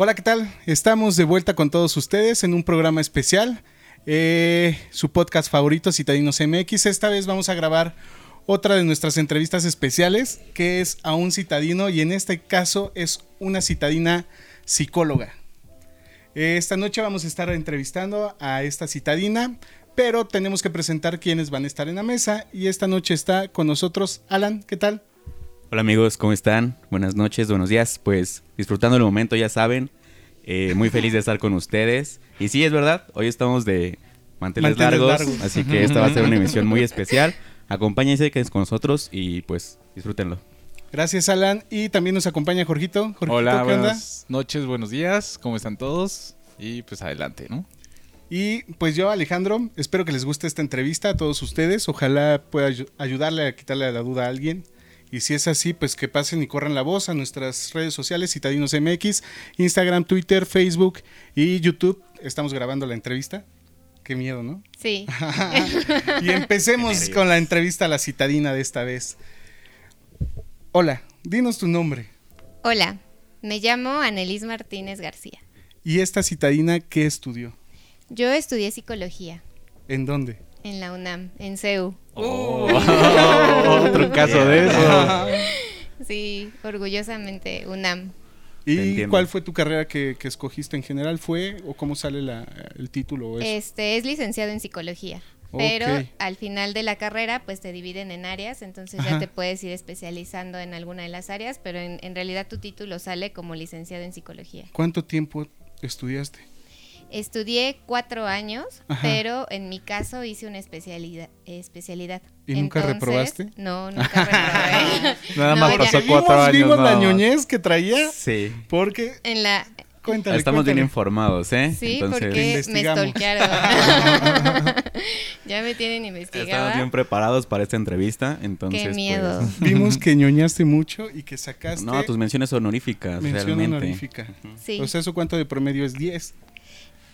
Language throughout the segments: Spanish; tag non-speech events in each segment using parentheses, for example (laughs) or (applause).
Hola, ¿qué tal? Estamos de vuelta con todos ustedes en un programa especial, eh, su podcast favorito, Citadinos MX. Esta vez vamos a grabar otra de nuestras entrevistas especiales, que es a un citadino y en este caso es una citadina psicóloga. Esta noche vamos a estar entrevistando a esta citadina, pero tenemos que presentar quiénes van a estar en la mesa y esta noche está con nosotros Alan, ¿qué tal? Hola amigos, ¿cómo están? Buenas noches, buenos días. Pues disfrutando el momento, ya saben. Eh, muy feliz de estar con ustedes. Y sí, es verdad, hoy estamos de manteles, Manteles largos, largos. así que esta va a ser una emisión muy especial. Acompáñense, quédense con nosotros y pues disfrútenlo. Gracias Alan y también nos acompaña Jorgito. Jorgito, Hola, ¿qué onda? buenas noches, buenos días, ¿cómo están todos? Y pues adelante, ¿no? Y pues yo, Alejandro, espero que les guste esta entrevista a todos ustedes. Ojalá pueda ayu- ayudarle a quitarle la duda a alguien. Y si es así, pues que pasen y corran la voz a nuestras redes sociales, Citadinos MX, Instagram, Twitter, Facebook y YouTube. Estamos grabando la entrevista. Qué miedo, ¿no? Sí. (laughs) y empecemos con la entrevista a la citadina de esta vez. Hola, dinos tu nombre. Hola, me llamo Anelis Martínez García. ¿Y esta citadina qué estudió? Yo estudié psicología ¿En dónde? en la UNAM, en CEU. (laughs) Otro caso de eso. (laughs) Sí, orgullosamente UNAM. ¿Y cuál fue tu carrera que, que escogiste en general? ¿Fue o cómo sale la- el título? o eso? Este es licenciado en psicología. Pero al final de la carrera, pues te dividen en áreas, entonces Ajá. ya te puedes ir especializando en alguna de las áreas, pero en, en realidad tu título sale como licenciado en psicología. ¿Cuánto tiempo estudiaste? Estudié cuatro años, Ajá. pero en mi caso hice una especialidad. especialidad. ¿Y nunca reprobaste? No, nunca reprobé. (laughs) Nada No, más pasó cuatro años. vimos la no. ñoñez que traía Sí. porque... En la, Cuéntale, Estamos bien informados, ¿eh? sí, Entonces, porque me stalkearon. (laughs) ya me tienen estamos investigada. bien preparados para esta entrevista, entonces... Qué pues, miedo. (laughs) Vimos que ñoñaste mucho y que sacaste no, tus menciones honoríficas, mención realmente. honorífica. Sí. O sea, ¿eso cuánto de promedio es 10?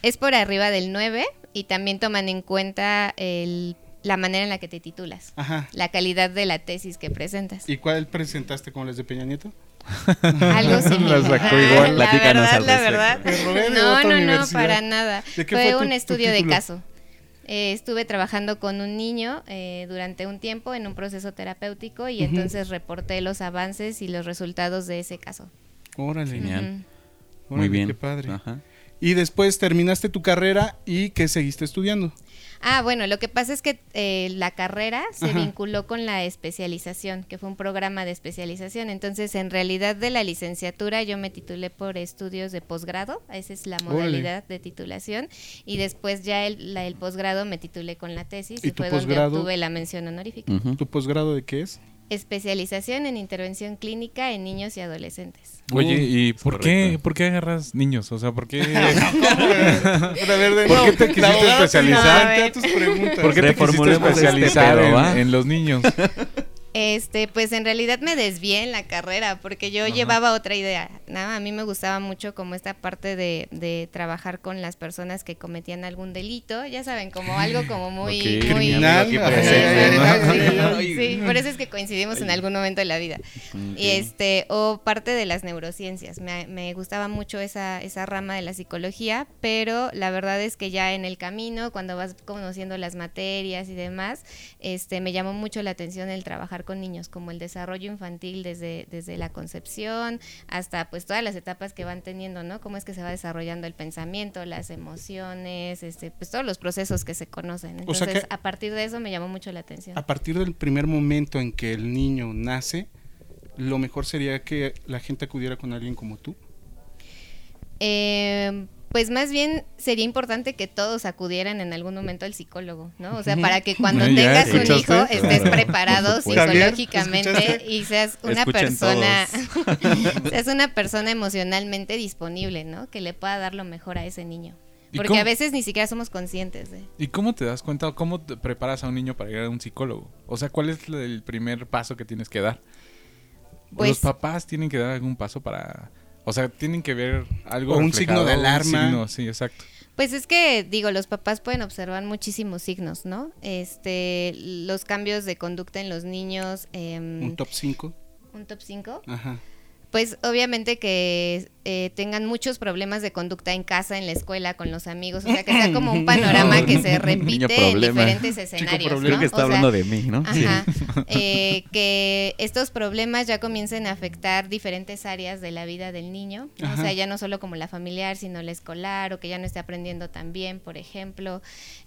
Es por arriba del 9 y también toman en cuenta el- la manera en la que te titulas, Ajá. la calidad de la tesis que presentas. ¿Y cuál presentaste con las de Peña Nieto? (laughs) Algo similar. La sacó igual. La verdad, al la verdad. No, no, no, para nada. ¿De qué Fue, un tu estudio de caso. Eh, estuve trabajando con un niño eh, durante un tiempo en un proceso terapéutico y entonces reporté los avances y los resultados de ese caso. Órale. Genial. Muy órale, bien. Qué padre. Ajá. Y después terminaste tu carrera y ¿qué seguiste estudiando? Ah, bueno, lo que pasa es que eh, la carrera se Ajá. vinculó con la especialización, que fue un programa de especialización. Entonces, en realidad de la licenciatura yo me titulé por estudios de posgrado, esa es la modalidad de titulación, y después ya el, la- el posgrado me titulé con la tesis ¿Y y, fue donde obtuve la mención honorífica. ¿Tu posgrado de qué es? Especialización en intervención clínica en niños y adolescentes. Oye, ¿y por qué, por qué agarras niños? O sea, ¿por qué, (laughs) (laughs) Pero a ver, de ¿Por nuevo, qué te quisiste abogada te especializar? tus preguntas. ¿por qué te quisiste Reformulemos este especializar pedo, en- ¿va? en, los niños? (laughs) Este, pues en realidad me desvié en la carrera porque yo llevaba otra idea. Nada, a mí me gustaba mucho como esta parte de, de trabajar con las personas que cometían algún delito, ya saben, como algo como muy, Ok. muy Criminal. (laughs) Por eso es que coincidimos en algún momento de la vida. Y este, o parte de las neurociencias. Me, me gustaba mucho esa, esa rama de la psicología, pero la verdad es que ya en el camino, cuando vas conociendo las materias y demás, este, me llamó mucho la atención el trabajar con niños, como el desarrollo infantil desde, desde la concepción hasta pues todas las etapas que van teniendo, ¿no? Cómo es que se va desarrollando el pensamiento, las emociones, este, pues todos los procesos que se conocen. O sea Entonces, que- a partir de eso me llamó mucho la atención. A partir del primer momento en que el niño nace, lo mejor sería que la gente acudiera con alguien como tú. Eh, pues más bien sería importante que todos acudieran en algún momento al psicólogo, ¿no? O sea, para que cuando (laughs) tengas un hijo estés Claro, preparado psicológicamente ¿escuchaste? y seas una Escuchen persona, (laughs) (laughs) seas una persona emocionalmente disponible, ¿no? Que le pueda dar lo mejor a ese niño. ¿Y Porque cómo- a veces ni siquiera somos conscientes de. ¿Y cómo te das cuenta, cómo te preparas a un niño para ir a un psicólogo? O sea, ¿cuál es el primer paso que tienes que dar? ¿O Pues- los papás tienen que dar algún paso para... O sea, tienen que ver algo O un signo de un alarma. signo, sí, exacto. Pues es que, digo, los papás pueden observar muchísimos signos, ¿no? Este, los cambios de conducta en los niños. em, Un top 5. un top 5. Ajá. Pues obviamente que eh, tengan muchos problemas de conducta en casa, en la escuela, con los amigos. O sea, que sea como un (laughs) panorama que se repite en diferentes escenarios. ¿no? Creo que está hablando de mí, ¿no? Ajá, eh, que estos problemas ya comiencen a afectar diferentes áreas de la vida del niño. O sea, ya no solo como la familiar, sino la escolar, o que ya no esté aprendiendo tan bien, por ejemplo.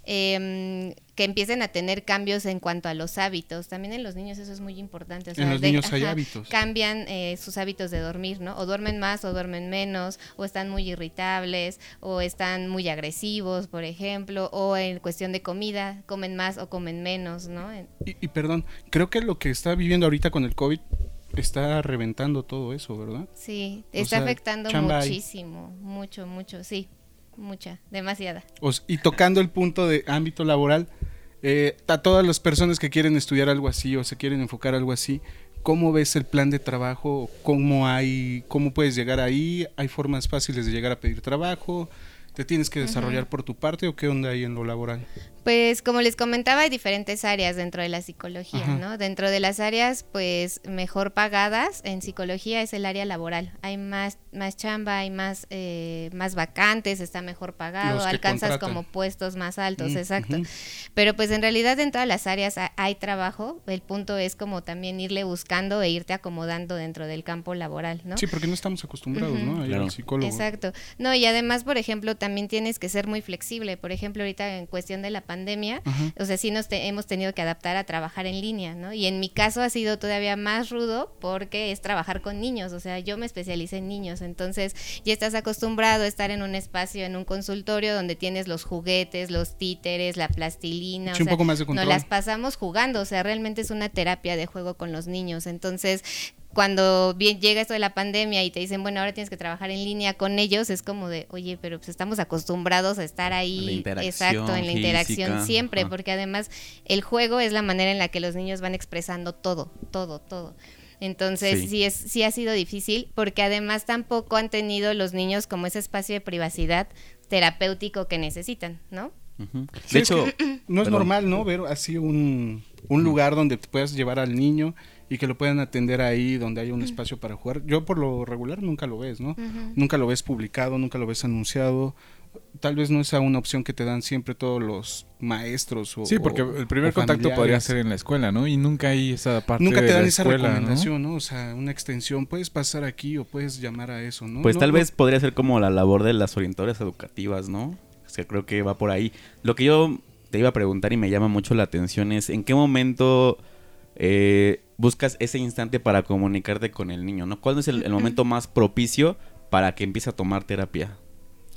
Eh, que empiecen a tener cambios en cuanto a los hábitos. También en los niños eso es muy importante. en los niños hay hábitos. Cambian eh, sus hábitos de dormir, ¿no? O duermen más o duermen menos, o están muy irritables, o están muy agresivos, por ejemplo, o en cuestión de comida, comen más o comen menos, ¿no? Y, perdón, creo que lo que está viviendo ahorita con el COVID está reventando todo eso, ¿verdad? Sí, está afectando muchísimo, mucho, mucho, sí, mucha, demasiada. y tocando el punto de ámbito laboral, eh, a todas las personas que quieren estudiar algo así o se quieren enfocar algo así, ¿cómo ves el plan de trabajo? ¿Cómo hay, cómo puedes llegar ahí? ¿Hay formas fáciles de llegar a pedir trabajo? ¿Te tienes que desarrollar por tu parte o qué onda ahí en lo laboral? Pues como les comentaba, hay diferentes áreas dentro de la psicología, ¿no? Dentro de las áreas, pues mejor pagadas en psicología es el área laboral. Hay más, más chamba, hay más, eh, más vacantes, está mejor pagado, alcanzas como puestos más altos, mm, exacto. Pero pues en realidad en todas las áreas hay trabajo. El punto es como también irle buscando e irte acomodando dentro del campo laboral, ¿no? Sí, porque no estamos acostumbrados, ¿no? A psicólogo. Exacto. No, y además, por ejemplo, también tienes que ser muy flexible. Por ejemplo, ahorita en cuestión de la pandemia, pandemia, o sea, sí nos hemos tenido que adaptar a trabajar en línea, ¿no? Y en mi caso ha sido todavía más rudo porque es trabajar con niños, o sea, yo me especialicé en niños, entonces ya estás acostumbrado a estar en un espacio, en un consultorio donde tienes los juguetes, los títeres, la plastilina, sí, o sea, un poco más de control. nos las pasamos jugando, o sea, realmente es una terapia de juego con los niños, entonces cuando bien llega esto de la pandemia y te dicen, bueno, ahora tienes que trabajar en línea con ellos, es como de, oye, pero pues estamos acostumbrados a estar ahí, exacto, en la interacción siempre, porque además el juego es la manera en la que los niños van expresando todo, todo, todo. Entonces sí. es sí ha sido difícil porque además tampoco han tenido los niños como ese espacio de privacidad terapéutico que necesitan, ¿no? De hecho, (clears throat) no es normal, ¿no? Ver así un, un lugar donde te puedas llevar al niño y que lo puedan atender ahí donde hay un espacio para jugar. Yo por lo regular nunca lo ves, ¿no? Nunca lo ves publicado, nunca lo ves anunciado. Tal vez no es una opción que te dan siempre todos los maestros o Sí, porque el primer contacto podría ser en la escuela, ¿no? Y nunca hay esa parte Nunca te dan esa recomendación, ¿no? O sea, una extensión, puedes pasar aquí o puedes llamar a eso, ¿no? Pues tal vez podría ser como la labor de las orientadoras educativas, ¿no? O sea, creo que va por ahí. Lo que yo te iba a preguntar y me llama mucho la atención es en qué momento eh, buscas ese instante para comunicarte con el niño, ¿no? ¿Cuál es el, momento más propicio para que empiece a tomar terapia?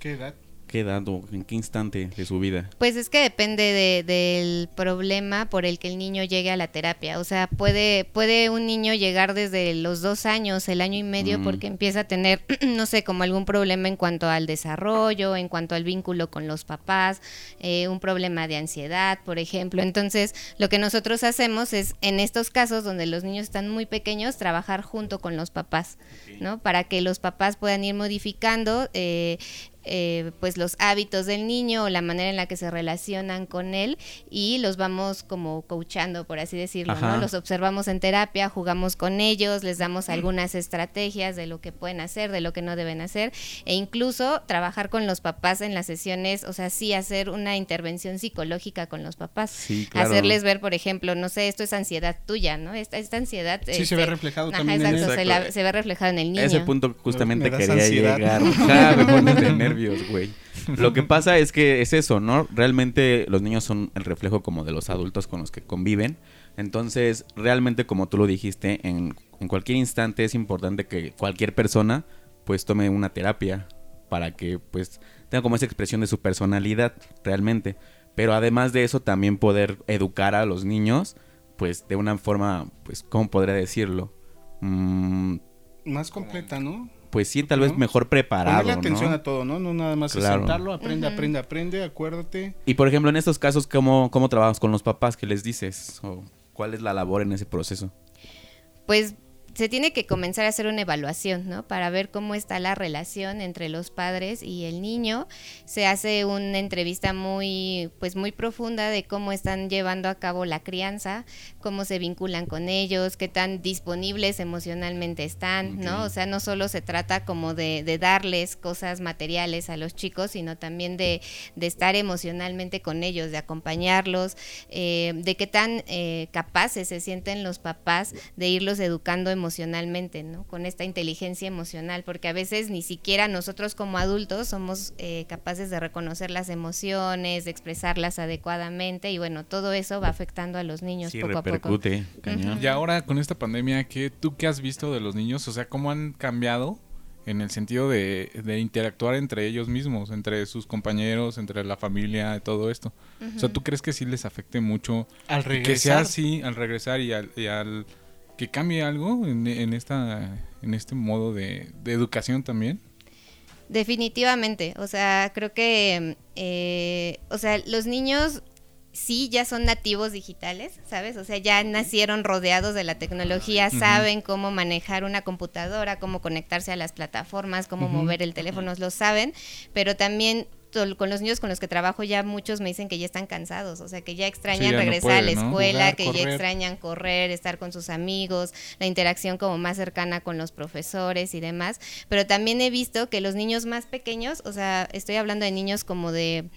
¿Qué edad? Qué edad o en qué instante de su vida? Pues es que depende del problema por el que el niño llegue a la terapia. O sea, puede, puede un niño llegar desde los dos años, el año y medio, mm. porque empieza a tener, (clears throat) no sé, como algún problema en cuanto al desarrollo, en cuanto al vínculo con los papás, eh, un problema de ansiedad, por ejemplo. Entonces, lo que nosotros hacemos es, en estos casos donde los niños están muy pequeños, trabajar junto con los papás, ¿no? Para que los papás puedan ir modificando eh, eh, pues los hábitos del niño o la manera en la que se relacionan con él y los vamos como coachando, por así decirlo, ¿no? Los observamos en terapia, jugamos con ellos, les damos algunas estrategias de lo que pueden hacer, de lo que no deben hacer e incluso trabajar con los papás en las sesiones, o sea, sí hacer una intervención psicológica con los papás, hacerles ver, por ejemplo, no sé, esto es ansiedad tuya, ¿no? Esta, esta ansiedad... Sí, se ve este, reflejado también en Se, se, ve reflejado en el niño. Ese punto justamente quería llegar. (laughs) Lo que pasa es que es eso, ¿no? Realmente los niños son el reflejo como de los adultos con los que conviven. Entonces, realmente como tú lo dijiste, en, cualquier instante es importante que cualquier persona pues tome una terapia para que pues tenga como esa expresión de su personalidad realmente. Pero además de eso también poder educar a los niños pues de una forma, pues, ¿cómo podría decirlo? Mm, Más completa, ¿no? Pues sí, tal vez mejor preparado. Ponerle atención a todo, ¿no? No nada más sentarlo, aprende, aprende, aprende, acuérdate. Y por ejemplo, en estos casos, ¿cómo, cómo trabajas con los papás? ¿Qué les dices? ¿O ¿Cuál es la labor en ese proceso? Pues se tiene que comenzar a hacer una evaluación, ¿no? Para ver cómo está la relación entre los padres y el niño. Se hace una entrevista muy, pues muy profunda de cómo están llevando a cabo la crianza, cómo se vinculan con ellos, qué tan disponibles emocionalmente están, ¿no? O sea, no solo se trata como de, darles cosas materiales a los chicos, sino también de, estar emocionalmente con ellos, de acompañarlos, eh, de qué tan eh, capaces se sienten los papás de irlos educando emocionalmente, ¿no? Con esta inteligencia emocional, porque a veces ni siquiera nosotros como adultos somos eh, capaces de reconocer las emociones, de expresarlas adecuadamente y bueno, todo eso va afectando a los niños poco a poco. Y ahora con esta pandemia, ¿qué, ¿tú qué has visto de los niños? O sea, ¿cómo han cambiado en el sentido de, interactuar entre ellos mismos, entre sus compañeros, entre la familia, todo esto. O sea, ¿tú crees que sí les afecte mucho al regresar? que sea así al regresar y al, que cambie algo en, esta en este modo de, educación también? Definitivamente, o sea, creo que, eh, o sea, los niños sí ya son nativos digitales, ¿sabes? O sea, ya nacieron rodeados de la tecnología, saben cómo manejar una computadora, cómo conectarse a las plataformas, cómo mover el teléfono, lo saben, pero también con los niños con los que trabajo ya muchos me dicen que ya están cansados, o sea, que ya extrañan regresar a la escuela, que ya extrañan correr, estar con sus amigos, la interacción como más cercana con los profesores y demás, pero también he visto que los niños más pequeños, o sea, estoy hablando de niños como de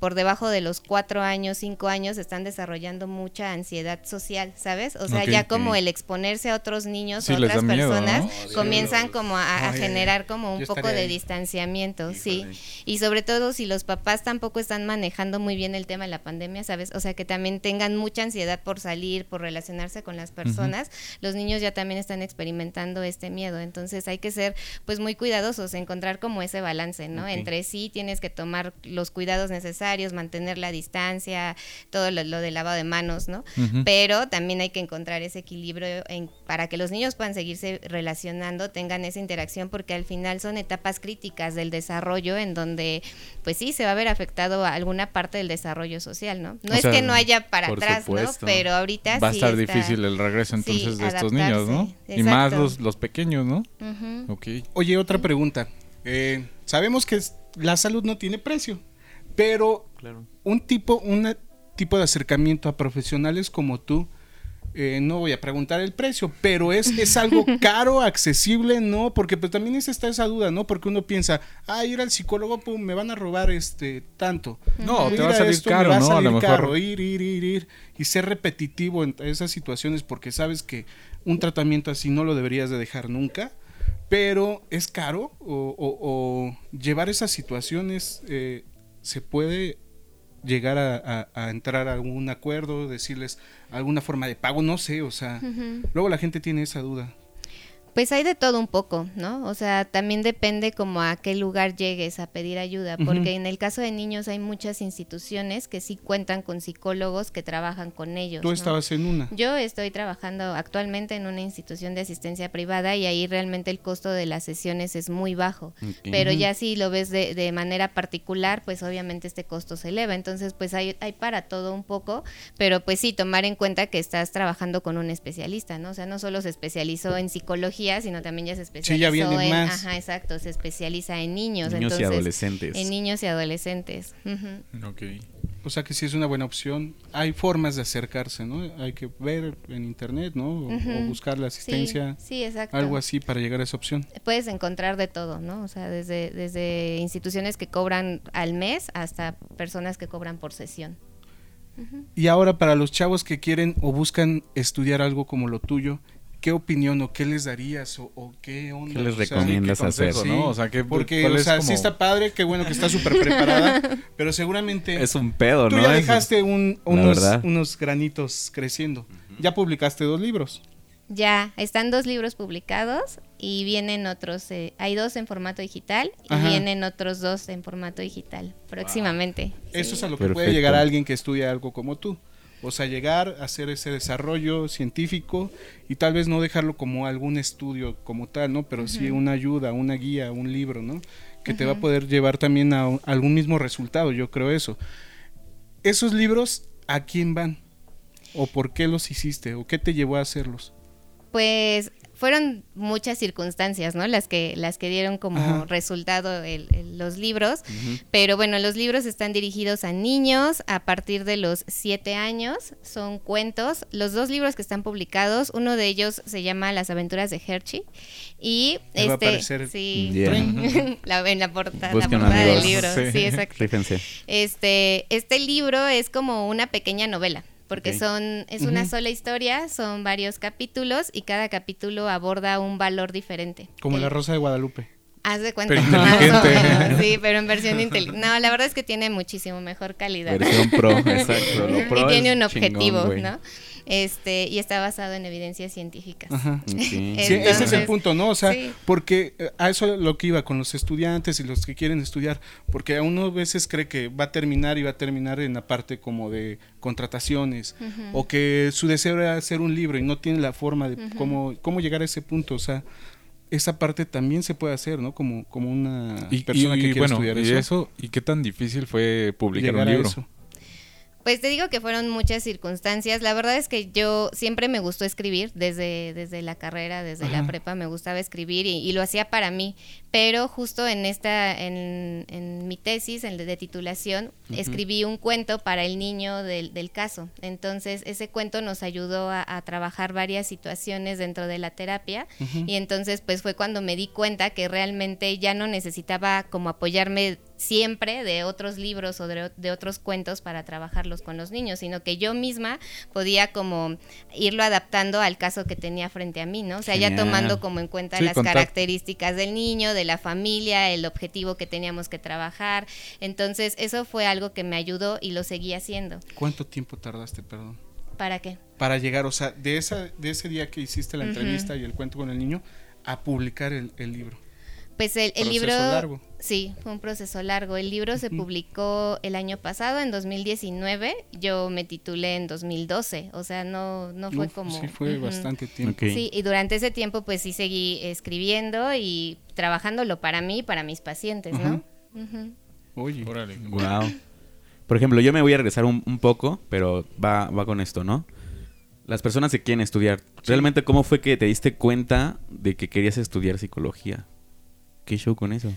por debajo de los cuatro años, cinco años, están desarrollando mucha ansiedad social, ¿sabes? O sea, ya como el exponerse a otros niños, a otras personas, comienzan como a, generar como un poco de distanciamiento, sí. Y sobre todo si los papás tampoco están manejando muy bien el tema de la pandemia, ¿sabes? O sea, que también tengan mucha ansiedad por salir, por relacionarse con las personas, los niños ya también están experimentando este miedo. Entonces hay que ser pues muy cuidadosos, encontrar como ese balance, ¿no? Entre sí tienes que tomar los cuidados necesarios mantener la distancia, todo lo, de lavado de manos, ¿no? Pero también hay que encontrar ese equilibrio en, para que los niños puedan seguirse relacionando, tengan esa interacción, porque al final son etapas críticas del desarrollo en donde, pues sí, se va a ver afectado a alguna parte del desarrollo social, ¿no? No es que no haya para atrás, ¿no? Pero ahorita va a estar difícil el regreso entonces de estos niños, ¿no? Y más los, los pequeños, ¿no? Oye, otra pregunta. Eh, sabemos que la salud no tiene precio. Pero un tipo, un tipo de acercamiento a profesionales como tú, eh, no voy a preguntar el precio, pero es, es algo (laughs) caro, accesible, ¿no? Porque pues también es está esa duda, ¿no? Porque uno piensa, ah, ir al psicólogo, pum, me van a robar este tanto. No, te va a salir caro, ¿no? a, lo mejor. ir, ir, ir, ir, y ser repetitivo en esas situaciones porque sabes que un tratamiento así no lo deberías de dejar nunca, pero es caro o, llevar esas situaciones eh, se puede llegar a, entrar a algún acuerdo, decirles alguna forma de pago, no sé, o sea, luego la gente tiene esa duda. Pues hay de todo un poco, ¿no? O sea, también depende como a qué lugar llegues a pedir ayuda, porque en el caso de niños hay muchas instituciones que sí cuentan con psicólogos que trabajan con ellos. ¿Tú estabas en una? Yo estoy trabajando actualmente en una institución de asistencia privada y ahí realmente el costo de las sesiones es muy bajo, pero ya si lo ves de, de, manera particular, pues obviamente este costo se eleva, entonces pues hay, hay para todo un poco, pero pues sí, tomar en cuenta que estás trabajando con un especialista, ¿no? O sea, no solo se especializó en psicología, sino también ya se especializó en, ajá, exacto, se especializa en niños, niños y adolescentes. En niños y adolescentes. O sea que sí es una buena opción. Hay formas de acercarse, ¿no? Hay que ver en internet, ¿no? O, buscar la asistencia. Sí, exacto. Algo así para llegar a esa opción. Puedes encontrar de todo, ¿no? O sea, desde, desde instituciones que cobran al mes hasta personas que cobran por sesión. Y ahora para los chavos que quieren o buscan estudiar algo como lo tuyo, ¿qué opinión o qué les darías o, qué onda? ¿Qué les recomiendas hacer? ¿no? O sea, porque, o sea, sí está padre, qué bueno que está súper preparada, (laughs) pero seguramente... Es un pedo, tú ¿no? ya dejaste unos, granitos creciendo. Ya publicaste dos libros. Ya, están dos libros publicados y vienen otros, eh, hay dos en formato digital y vienen otros dos en formato digital próximamente. Eso es a lo que puede llegar a alguien que estudia algo como tú. O sea, llegar a hacer ese desarrollo científico y tal vez no dejarlo como algún estudio como tal, ¿no? Pero sí una ayuda, una guía, un libro, ¿no? Que te va a poder llevar también a, algún mismo resultado, yo creo eso. Esos libros, ¿a quién van? ¿O por qué los hiciste? ¿O qué te llevó a hacerlos? Pues fueron muchas circunstancias, ¿no? Las que, las que dieron como resultado los libros. Pero bueno, los libros están dirigidos a niños a partir de los siete años. Son cuentos. Los dos libros que están publicados, uno de ellos se llama Las aventuras de Hershey. Y este, sí, (laughs) la, en la, portada del libro. Sí, exacto. Este, este libro es como una pequeña novela porque son es una sola historia, son varios capítulos y cada capítulo aborda un valor diferente. Como la Rosa de Guadalupe. Haz de cuenta. Pero (laughs) sí, pero en versión inteligente. No, la verdad es que tiene muchísimo mejor calidad. Versión pro, exacto. (laughs) y tiene un objetivo, ¿no? Este y está basado en evidencias científicas. Ajá. sí, (laughs) ese es el punto, ¿no? O sea, porque eh, a eso lo que iba con los estudiantes y los que quieren estudiar, porque a uno a veces cree que va a terminar y va a terminar en la parte como de contrataciones o que su deseo era hacer un libro y no tiene la forma de cómo, cómo llegar a ese punto, o sea, esa parte también se puede hacer, ¿no? Como, como una persona que quiere estudiar y eso. ¿Y qué tan difícil fue publicar un libro? Pues te digo que fueron muchas circunstancias. La verdad es que yo siempre me gustó escribir, desde, desde la carrera, desde la prepa me gustaba escribir y, lo hacía para mí. Pero justo en esta, en, en mi tesis, en de titulación, escribí un cuento para el niño del, del caso. Entonces ese cuento nos ayudó a, trabajar varias situaciones dentro de la terapia y entonces pues fue cuando me di cuenta que realmente ya no necesitaba como apoyarme siempre de otros libros o de, otros cuentos para trabajarlos con los niños, sino que yo misma podía como irlo adaptando al caso que tenía frente a mí, ¿no? O sea, ya tomando como en cuenta las características del niño, de la familia, el objetivo que teníamos que trabajar. Entonces, eso fue algo que me ayudó y lo seguí haciendo. ¿Cuánto tiempo tardaste, perdón? ¿Para qué? Para llegar, o sea, de, esa, de ese día que hiciste la entrevista y el cuento con el niño, a publicar el, el libro. Pues el, el libro... Largo. Sí, fue un proceso largo. El libro se publicó el año pasado, en 2019. Yo me titulé en 2012. O sea, no, no fue como... Sí, fue bastante tiempo. Sí, y durante ese tiempo pues sí seguí escribiendo y trabajándolo para mí y para mis pacientes, ¿no? Oye. Órale. Wow. Por ejemplo, yo me voy a regresar un, poco, pero va, va con esto, ¿no? Las personas que quieren estudiar, ¿realmente cómo fue que te diste cuenta de que querías estudiar psicología? ¿Qué show con eso?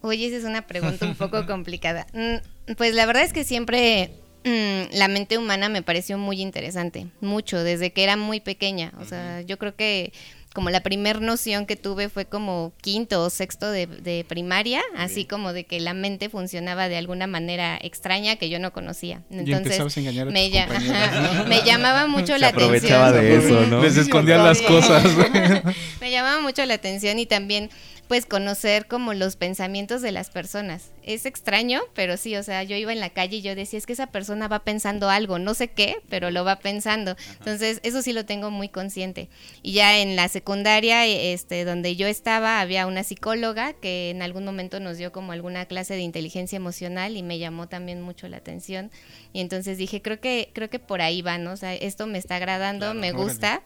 Oye, esa es una pregunta un poco (laughs) complicada. Mm, pues la verdad es que siempre mm, la mente humana me pareció muy interesante, mucho, desde que era muy pequeña. O sea, yo creo que como la primer noción que tuve fue como quinto o sexto de, primaria, así como de que la mente funcionaba de alguna manera extraña que yo no conocía. Entonces me, (laughs) me, llamaba mucho la atención. de eso, ¿no? Les escondían las cosas. (laughs) me llamaba mucho la atención y también pues conocer como los pensamientos de las personas. Es extraño, pero sí, o sea, yo iba en la calle y yo decía, es que esa persona va pensando algo, no sé qué, pero lo va pensando. Entonces, eso sí lo tengo muy consciente. Y ya en la secundaria, este, donde yo estaba, había una psicóloga que en algún momento nos dio como alguna clase de inteligencia emocional y me llamó también mucho la atención. Y entonces dije, creo que, creo que por ahí va, ¿no? O sea, esto me está agradando, me gusta.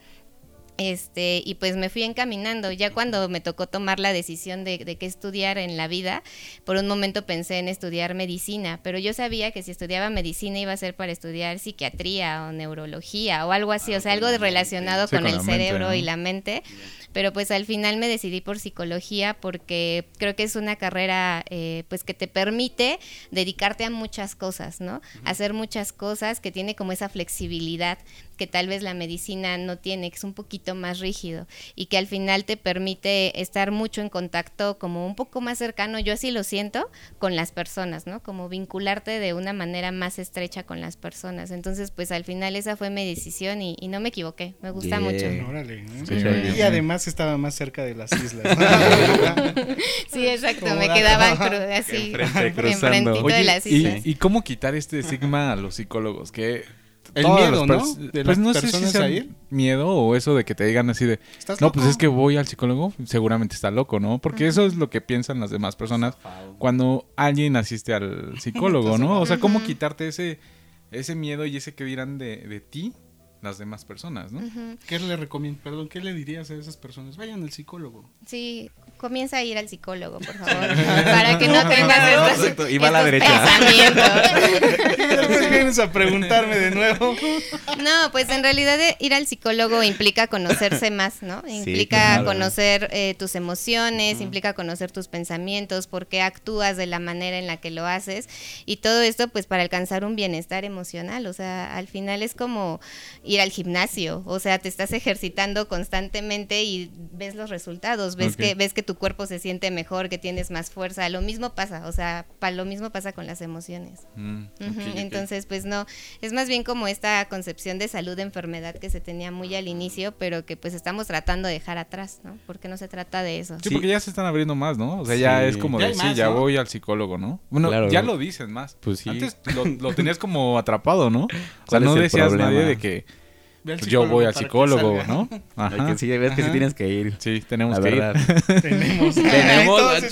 Este, y pues me fui encaminando. Ya cuando me tocó tomar la decisión de, qué estudiar en la vida, por un momento pensé en estudiar medicina, pero yo sabía que si estudiaba medicina iba a ser para estudiar psiquiatría o neurología o algo así, o sea, algo relacionado con, el cerebro y la mente pero pues al final me decidí por psicología porque creo que es una carrera eh, pues que te permite dedicarte a muchas cosas, ¿no? Hacer muchas cosas que tiene como esa flexibilidad que tal vez la medicina no tiene, que es un poquito más rígido y que al final te permite estar mucho en contacto como un poco más cercano, yo así lo siento, con las personas, ¿no? Como vincularte de una manera más estrecha con las personas. Entonces, pues al final esa fue mi decisión y, no me equivoqué, me gusta mucho. y además estaba más cerca de las islas. (laughs) sí, exacto, me quedaba así enfrentito de las islas. ¿y, ¿Y cómo quitar este estigma a los psicólogos? Que el miedo, ¿no? pues no sé si sea miedo o eso de que te digan así de, no, pues es que voy al psicólogo, seguramente está loco, ¿no? Porque eso es lo que piensan las demás personas cuando alguien asiste al psicólogo, ¿no? O sea, cómo quitarte ese ese miedo y ese que dirán de, de ti las demás personas, ¿no? ¿Qué le recomiendo? Perdón, ¿qué le dirías a esas personas? Vayan al psicólogo. Sí, comienza a ir al psicólogo, por (laughs) favor, para que no (laughs) tengas estos, y va a la derecha. (laughs) Vienes a preguntarme de nuevo. No, pues en realidad eh, ir al psicólogo implica conocerse más, ¿no? Implica conocer eh, tus emociones, implica conocer tus pensamientos, por qué actúas de la manera en la que lo haces y todo esto pues para alcanzar un bienestar emocional, o sea, al final es como ir al gimnasio, o sea, te estás ejercitando constantemente y ves los resultados, ves que ves que tu cuerpo se siente mejor, que tienes más fuerza, lo mismo pasa, o sea, lo mismo pasa con las emociones. Mm, Entonces, pues no, es más bien como esta concepción de salud de enfermedad que se tenía muy al inicio, pero que pues estamos tratando de dejar atrás, ¿no? Porque no se trata de eso. Sí, porque ya se están abriendo más, ¿no? O sea, ya es como decir, ya voy al psicólogo, ¿no? Bueno, ya lo dicen más. Pues sí. Antes lo, tenías como atrapado, ¿no? O sea, no decías nadie de que yo voy al psicólogo, ¿no? Ajá. Que sí, ves que sí tienes que ir. Sí, tenemos que ir. (laughs) tenemos. tenemos.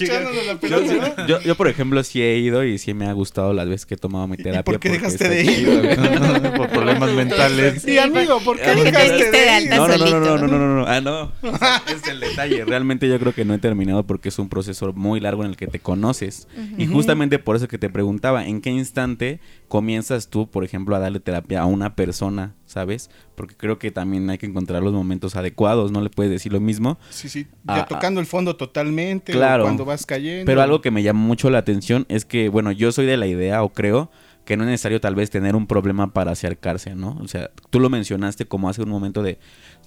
yo, yo, por ejemplo, sí he ido y sí me ha gustado las veces que he tomado mi terapia. ¿Por qué dejaste de ir? (laughs) por problemas mentales. Sí, amigo, ¿por qué dejaste de? No, no, no, no, no, no, no, no. Ah, no. (laughs) es el detalle. Realmente yo creo que no he terminado porque es un proceso muy largo en el que te conoces. Y justamente por eso que te preguntaba, ¿en qué instante comienzas tú, por ejemplo, a darle terapia a una persona, ¿sabes? Porque creo que también hay que encontrar los momentos adecuados, no le puedes decir lo mismo. Sí, sí, ya tocando el fondo totalmente, claro, cuando vas cayendo. Pero algo que me llama mucho la atención es que, bueno, yo soy de la idea o creo que no es necesario tal vez tener un problema para acercarse, ¿no? O sea, tú lo mencionaste como hace un momento de,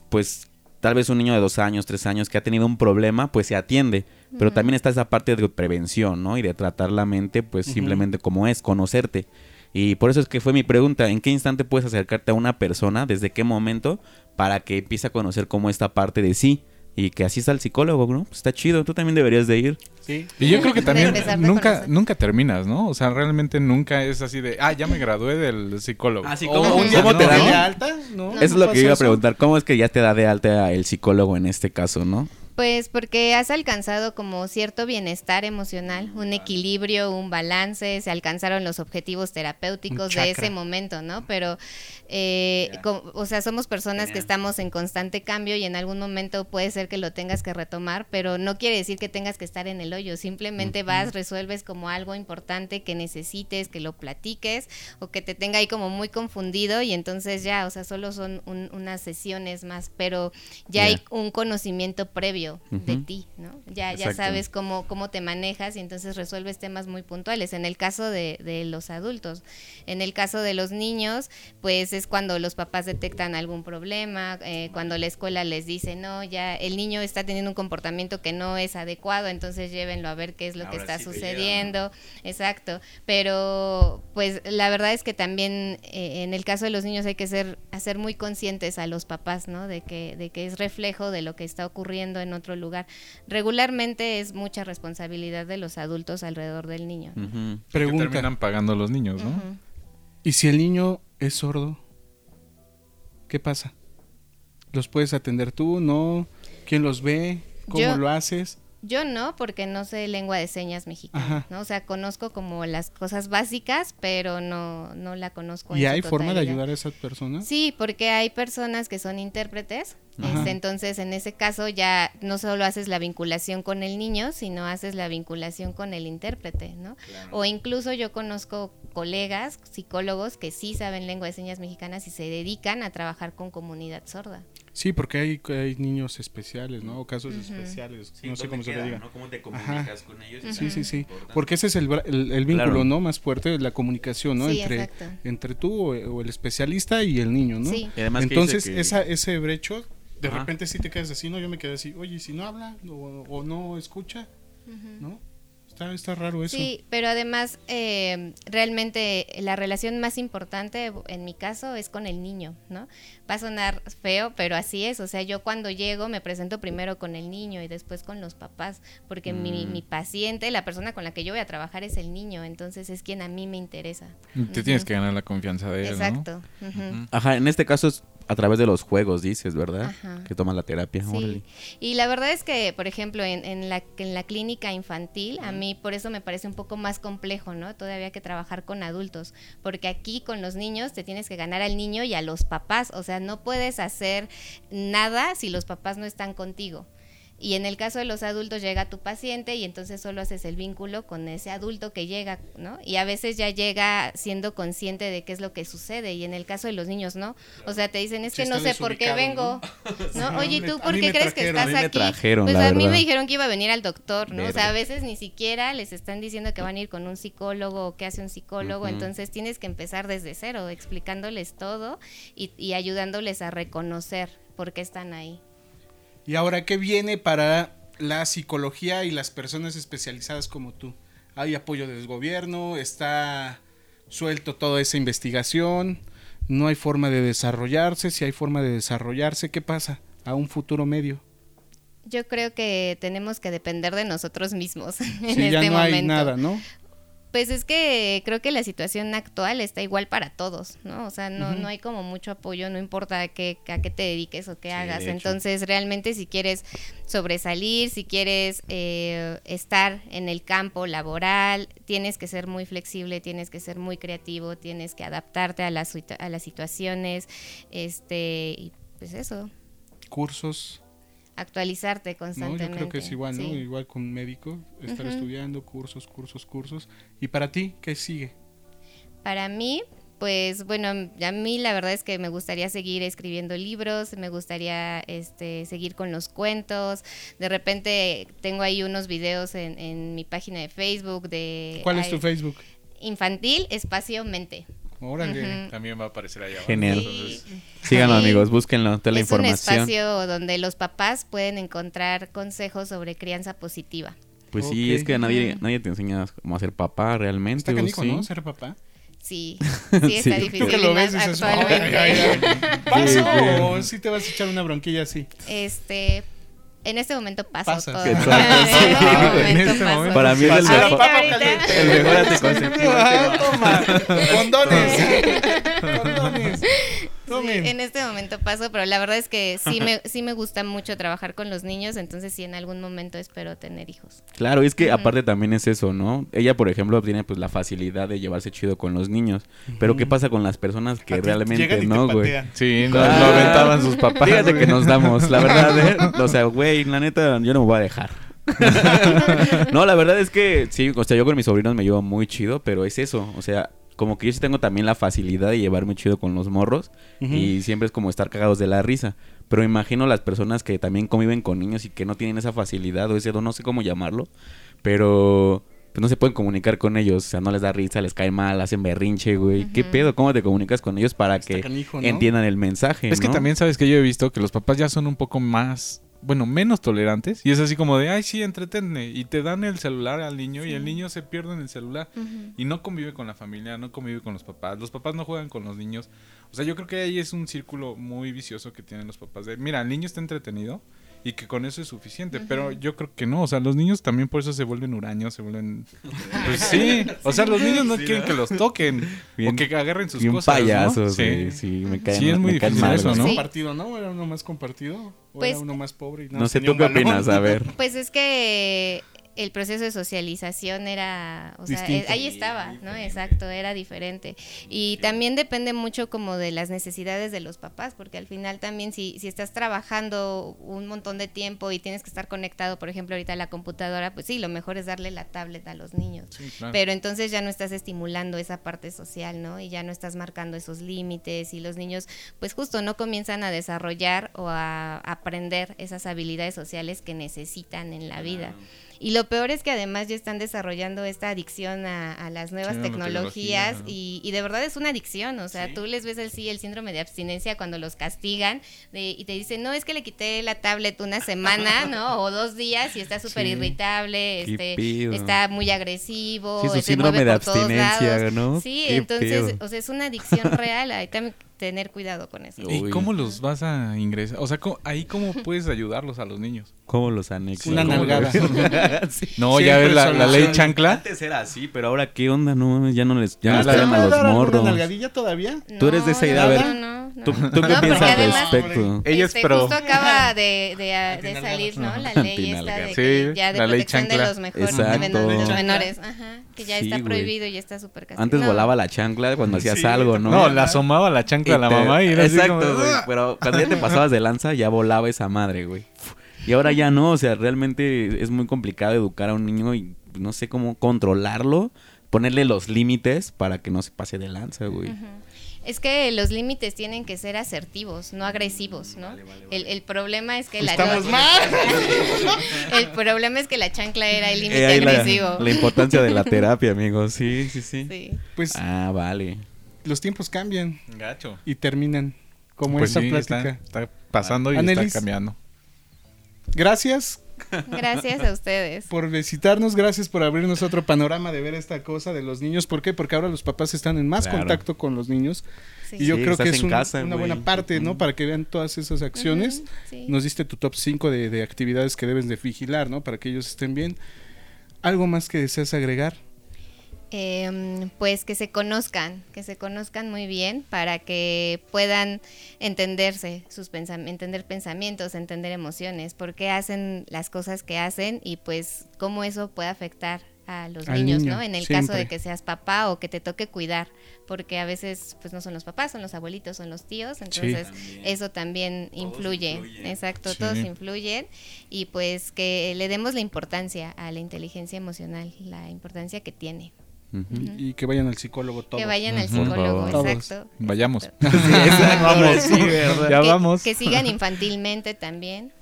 pues, tal vez un niño de dos años, tres años que ha tenido un problema, pues se atiende. Pero también está esa parte de prevención, ¿no? Y de tratar la mente, pues simplemente como es, conocerte. Y por eso es que fue mi pregunta, ¿en qué instante puedes acercarte a una persona, desde qué momento, para que empiece a conocer cómo esta parte de sí? Y que así está el psicólogo, ¿no? Pues está chido, tú también deberías de ir. Sí. Y yo creo que también nunca, nunca terminas, ¿no? O sea, realmente nunca es así de, ah, ya me gradué del psicólogo. Así como ¿cómo te da de alta? ¿No? Eso es lo que iba a preguntar, ¿cómo es que ya te da de alta el psicólogo en este caso, no? Pues porque has alcanzado como cierto bienestar emocional, un equilibrio, un balance, se alcanzaron los objetivos terapéuticos de ese momento, ¿no? Pero, eh, o sea, somos personas que estamos en constante cambio y en algún momento puede ser que lo tengas que retomar, pero no quiere decir que tengas que estar en el hoyo, simplemente vas, resuelves como algo importante que necesites, que lo platiques o que te tenga ahí como muy confundido y entonces ya, o sea, solo son unas sesiones más, pero ya hay un conocimiento previo de ti, ¿no? Ya, ya sabes cómo, cómo te manejas y entonces resuelves temas muy puntuales. En el caso de, de, los adultos, en el caso de los niños, pues es cuando los papás detectan algún problema, eh, cuando la escuela les dice, no, ya el niño está teniendo un comportamiento que no es adecuado, entonces llévenlo a ver qué es lo que está sucediendo. Exacto. Pero, pues la verdad es que también eh, en el caso de los niños hay que ser, hacer muy conscientes a los papás, ¿no? De que, de que es reflejo de lo que está ocurriendo en otro lugar. Regularmente es mucha responsabilidad de los adultos alrededor del niño. terminan pagando los niños, ¿no? ¿Y si el niño es sordo? ¿Qué pasa? ¿Los puedes atender tú? ¿No? ¿Quién los ve? ¿Cómo lo haces? Yo no, porque no sé lengua de señas mexicana, ¿no? O sea, conozco como las cosas básicas, pero no, no la conozco. ¿Y hay forma de ayudar a esas personas? Sí, porque hay personas que son intérpretes, este, entonces en ese caso ya no solo haces la vinculación con el niño, sino haces la vinculación con el intérprete, ¿no? O incluso yo conozco colegas, psicólogos que sí saben lengua de señas mexicanas y se dedican a trabajar con comunidad sorda. Sí, porque hay, hay niños especiales, ¿no? O casos especiales, no sé cómo se le diga. ¿no? ¿Cómo te comunicas con ellos? Sí, sí, sí. Porque ese es el, el, vínculo, ¿no? Más fuerte, la comunicación, ¿no? entre, entre tú o, el especialista y el niño, ¿no? Sí. Entonces, esa, ese brecho, de repente sí te quedas así, ¿no? Yo me quedé así, oye, si no habla o, o no escucha, ¿no? Está, raro eso. Sí, pero además eh, realmente la relación más importante en mi caso es con el niño, ¿no? Va a sonar feo, pero así es. O sea, yo cuando llego me presento primero con el niño y después con los papás, porque mi, mm. paciente, la persona con la que yo voy a trabajar es el niño, entonces es quien a mí me interesa. Te tienes que ganar la confianza de él. Exacto. Ajá, en este caso es A través de los juegos, dices, ¿verdad? Que toman la terapia. Sí. Y la verdad es que, por ejemplo, en, la, en la clínica infantil, a mí por eso me parece un poco más complejo, ¿no? Todavía que trabajar con adultos, porque aquí con los niños te tienes que ganar al niño y a los papás, o sea, no puedes hacer nada si los papás no están contigo. Y en el caso de los adultos llega tu paciente y entonces solo haces el vínculo con ese adulto que llega, ¿no? Y a veces ya llega siendo consciente de qué es lo que sucede y en el caso de los niños, ¿no? O sea, te dicen, es que no sé por qué vengo, (laughs) ¿no? Oye, ¿tú por qué crees que estás aquí? pues a mí me dijeron que iba a venir al doctor, ¿no? O sea, a veces ni siquiera les están diciendo que van a ir con un psicólogo o qué hace un psicólogo, entonces tienes que empezar desde cero, explicándoles todo y, y ayudándoles a reconocer por qué están ahí. ¿Y ahora qué viene para la psicología y las personas especializadas como tú? ¿Hay apoyo del gobierno? ¿Está suelto toda esa investigación? ¿No hay forma de desarrollarse? Si hay forma de desarrollarse, ¿qué pasa a un futuro medio? Yo creo que tenemos que depender de nosotros mismos. (laughs) En sí, ya este no hay nada, ¿no? Pues es que creo que la situación actual está igual para todos, ¿no? O sea, no, no hay como mucho apoyo, no importa a qué, a qué te dediques o qué hagas. Entonces, realmente si quieres sobresalir, si quieres eh, estar en el campo laboral, tienes que ser muy flexible, tienes que ser muy creativo, tienes que adaptarte a las, a las situaciones, este, y pues eso. Cursos actualizarte constantemente. No, yo creo que es igual, ¿no? Igual con un médico, estar estudiando cursos, cursos, cursos. ¿Y para ti qué sigue? Para mí, pues bueno, a mí la verdad es que me gustaría seguir escribiendo libros, me gustaría este, seguir con los cuentos. De repente tengo ahí unos videos en, en mi página de Facebook de... ¿Cuál es tu Facebook? Infantil Espacio Mente. También va a aparecer allá Genial. Síganlo, amigos, búsquenlo, toda la información. Es un espacio donde los papás pueden encontrar consejos sobre crianza positiva. Pues sí, es que nadie, nadie te enseña cómo ser papá realmente. Está canijo, ¿no? Ser papá. Sí, (laughs) sí está difícil. ¿Tú que lo ves actualmente. ¿Paso o sí te vas a echar una bronquilla así? Este, en este momento paso Pasa. todo. (laughs) en este momento Para mí es el mejor, el mejor anticonceptivo. Toma, en este momento paso, pero la verdad es que sí me, sí me gusta mucho trabajar con los niños, entonces sí en algún momento espero tener hijos. Claro, es que aparte también es eso, ¿no? Ella, por ejemplo, tiene pues la facilidad de llevarse chido con los niños, pero ¿qué pasa con las personas que realmente no, güey? Sí, no, lo aventaban sus papás. Fíjate que nos damos, la verdad, ¿eh? (laughs) O sea, güey, la neta, yo no me voy a dejar. (laughs) no, la verdad es que sí, o sea, yo con mis sobrinos me llevo muy chido, pero es eso, o sea, como que yo sí tengo también la facilidad de llevarme chido con los morros y siempre es como estar cagados de la risa. Pero imagino las personas que también conviven con niños y que no tienen esa facilidad o ese don, no sé cómo llamarlo, pero pues no se pueden comunicar con ellos, o sea, no les da risa, les cae mal, hacen berrinche, güey. ¿Qué pedo? ¿Cómo te comunicas con ellos para que entiendan el mensaje? Es que también sabes que yo he visto que los papás ya son un poco más bueno, menos tolerantes. Y es así como de, ay, sí, entretenme. Y te dan el celular al niño y el niño se pierde en el celular. Y no convive con la familia, no convive con los papás. Los papás no juegan con los niños. O sea, yo creo que ahí es un círculo muy vicioso que tienen los papás. De, mira, el niño está entretenido y que con eso es suficiente. Pero yo creo que no, o sea, los niños también por eso se vuelven huraños, se vuelven... Pues sí, (laughs) o sea, los niños no quieren que los toquen o que agarren sus bien cosas. payasos, sí. sí, me caen Sí, es muy difícil eso, ¿no? compartido, ¿no? Era uno más compartido, o pues, era uno más pobre. Y no sé, ¿tú qué opinas? A ver. (laughs) Pues es que el proceso de socialización era, o sea, ahí estaba, ¿no? Exacto, era diferente. Y también depende mucho como de las necesidades de los papás, porque al final también si, si estás trabajando un montón de tiempo y tienes que estar conectado, por ejemplo, ahorita a la computadora, pues sí, lo mejor es darle la tablet a los niños. Pero entonces ya no estás estimulando esa parte social, ¿no? Y ya no estás marcando esos límites y los niños, pues justo no comienzan a desarrollar o a aprender esas habilidades sociales que necesitan en la vida. Y lo peor es que además ya están desarrollando esta adicción a, las nuevas tecnologías y, de verdad es una adicción, o sea, tú les ves así el síndrome de abstinencia cuando los castigan y te dicen, no, es que le quité la tablet una semana, (laughs) ¿no? O dos días y está súper irritable, este, está muy agresivo, sí, su síndrome de abstinencia, ¿no? Sí, entonces, o sea, es una adicción real, ahí también tener cuidado con eso. ¿Y cómo los vas a ingresar? O sea, ahí cómo puedes ayudarlos a los niños. ¿Cómo los anexas? Una nalgada. (laughs) No, ya ves la, ley chancla. Antes era así, pero ahora qué onda, no, ya no les ya no les a los morros. ¿Una nalgadilla todavía? Tú eres de esa idea, a ver. No, no. ¿Tú, tú No, qué piensas al respecto? Ella es este, pro. Justo acaba de, de, de salir, ¿no? La ley esta de Sí, ya de la ley de chancla. los mejores Exacto. de los menores. Ajá. Que ya Sí, está prohibido y ya está súper castigado. Antes No. volaba la chancla cuando hacías Sí, algo, ¿no? No, la asomaba la chancla a la te- mamá y era así Exacto, como- güey. Pero cuando ya te pasabas de lanza, ya volaba esa madre, güey. Y ahora ya no, o sea, realmente es muy complicado educar a un niño y no sé cómo controlarlo, ponerle los límites para que no se pase de lanza, güey. Ujú. Es que los límites tienen que ser asertivos, no agresivos, ¿no? El, el problema es que la Estamos (laughs) mal. el problema es que la chancla era el límite Eh, la, agresivo. la importancia de la (laughs) terapia, amigos. Sí, sí, sí. Sí. Pues Ah, vale. los tiempos cambian Gacho. y terminan como Pues esta sí, plática. está, está pasando y Anelis. está cambiando. Gracias (laughs) Gracias a ustedes. por visitarnos, gracias por abrirnos otro panorama de ver esta cosa de los niños. ¿Por qué? Porque ahora los papás están en más Claro. contacto con los niños. Sí. Y yo Sí, creo que es en un- casa, una buena parte, ¿no? Para que vean todas esas acciones. Sí. Nos diste tu top 5 de, de actividades que debes de vigilar, ¿no? Para que ellos estén bien. ¿Algo más que deseas agregar? Em, pues que se conozcan, que se conozcan muy bien para que puedan entenderse, sus pensam- entender pensamientos, entender emociones, por qué hacen las cosas que hacen y pues cómo eso puede afectar a los Al niños, niño, ¿no? En el caso de que seas papá o que te toque cuidar, porque a veces pues no son los papás, son los abuelitos, son los tíos, entonces eso también influye. influyen. Exacto, Sí. todos influyen y pues que le demos la importancia a la inteligencia emocional, la importancia que tiene. Ujú. Y que vayan al psicólogo todos. Que vayan al psicólogo, Todos. exacto. Vayamos. exacto. (laughs) vamos. ya que, vamos. que sigan infantilmente también.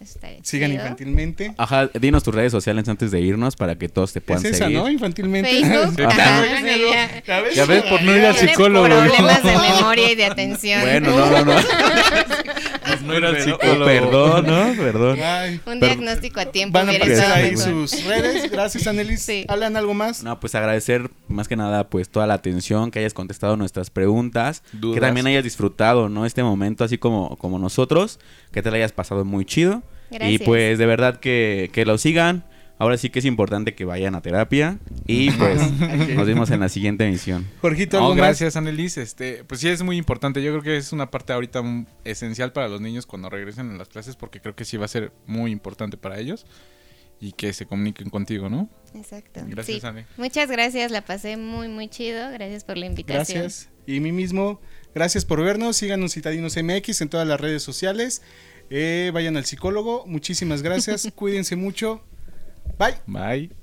Estaría Sigan chido. infantilmente. Ajá, dinos tus redes sociales antes de irnos para que todos te Es puedan esa, seguir. ¿no? Infantilmente. Facebook. (laughs) Ajá. Ajá, sí, ya. Ya ves, por no ir al psicólogo. problemas de (laughs) memoria y de atención. Bueno, no, no, no. (laughs) no ir al Oh, psicólogo. perdón, ¿no? Perdón. Ay, Un diagnóstico a tiempo van a aparecer ahí mejor. sus redes. Gracias, Anelis. Sí. ¿Hablan algo más? No, pues agradecer más que nada pues toda la atención, que hayas contestado nuestras preguntas, Dudas. que también hayas disfrutado, ¿no? Este momento así como, como nosotros, que te lo hayas pasado muy chido. Y Gracias. pues de verdad que, que lo sigan. Ahora sí que es importante que vayan a terapia. Y (laughs) pues nos vemos en la siguiente emisión. Jorgito, algo más? gracias, Annelies. Este, pues sí es muy importante. Yo creo que es una parte ahorita esencial para los niños cuando regresen a las clases porque creo que sí va a ser muy importante para ellos y que se comuniquen contigo, ¿no? Exacto. Gracias, sí. Muchas gracias, la pasé muy, muy chido. Gracias por la invitación. Gracias. Y mí mismo, gracias por vernos. Síganos Citadinos MX en todas las redes sociales. Eh, vayan al psicólogo. Muchísimas gracias. (laughs) Cuídense mucho. Bye. Bye.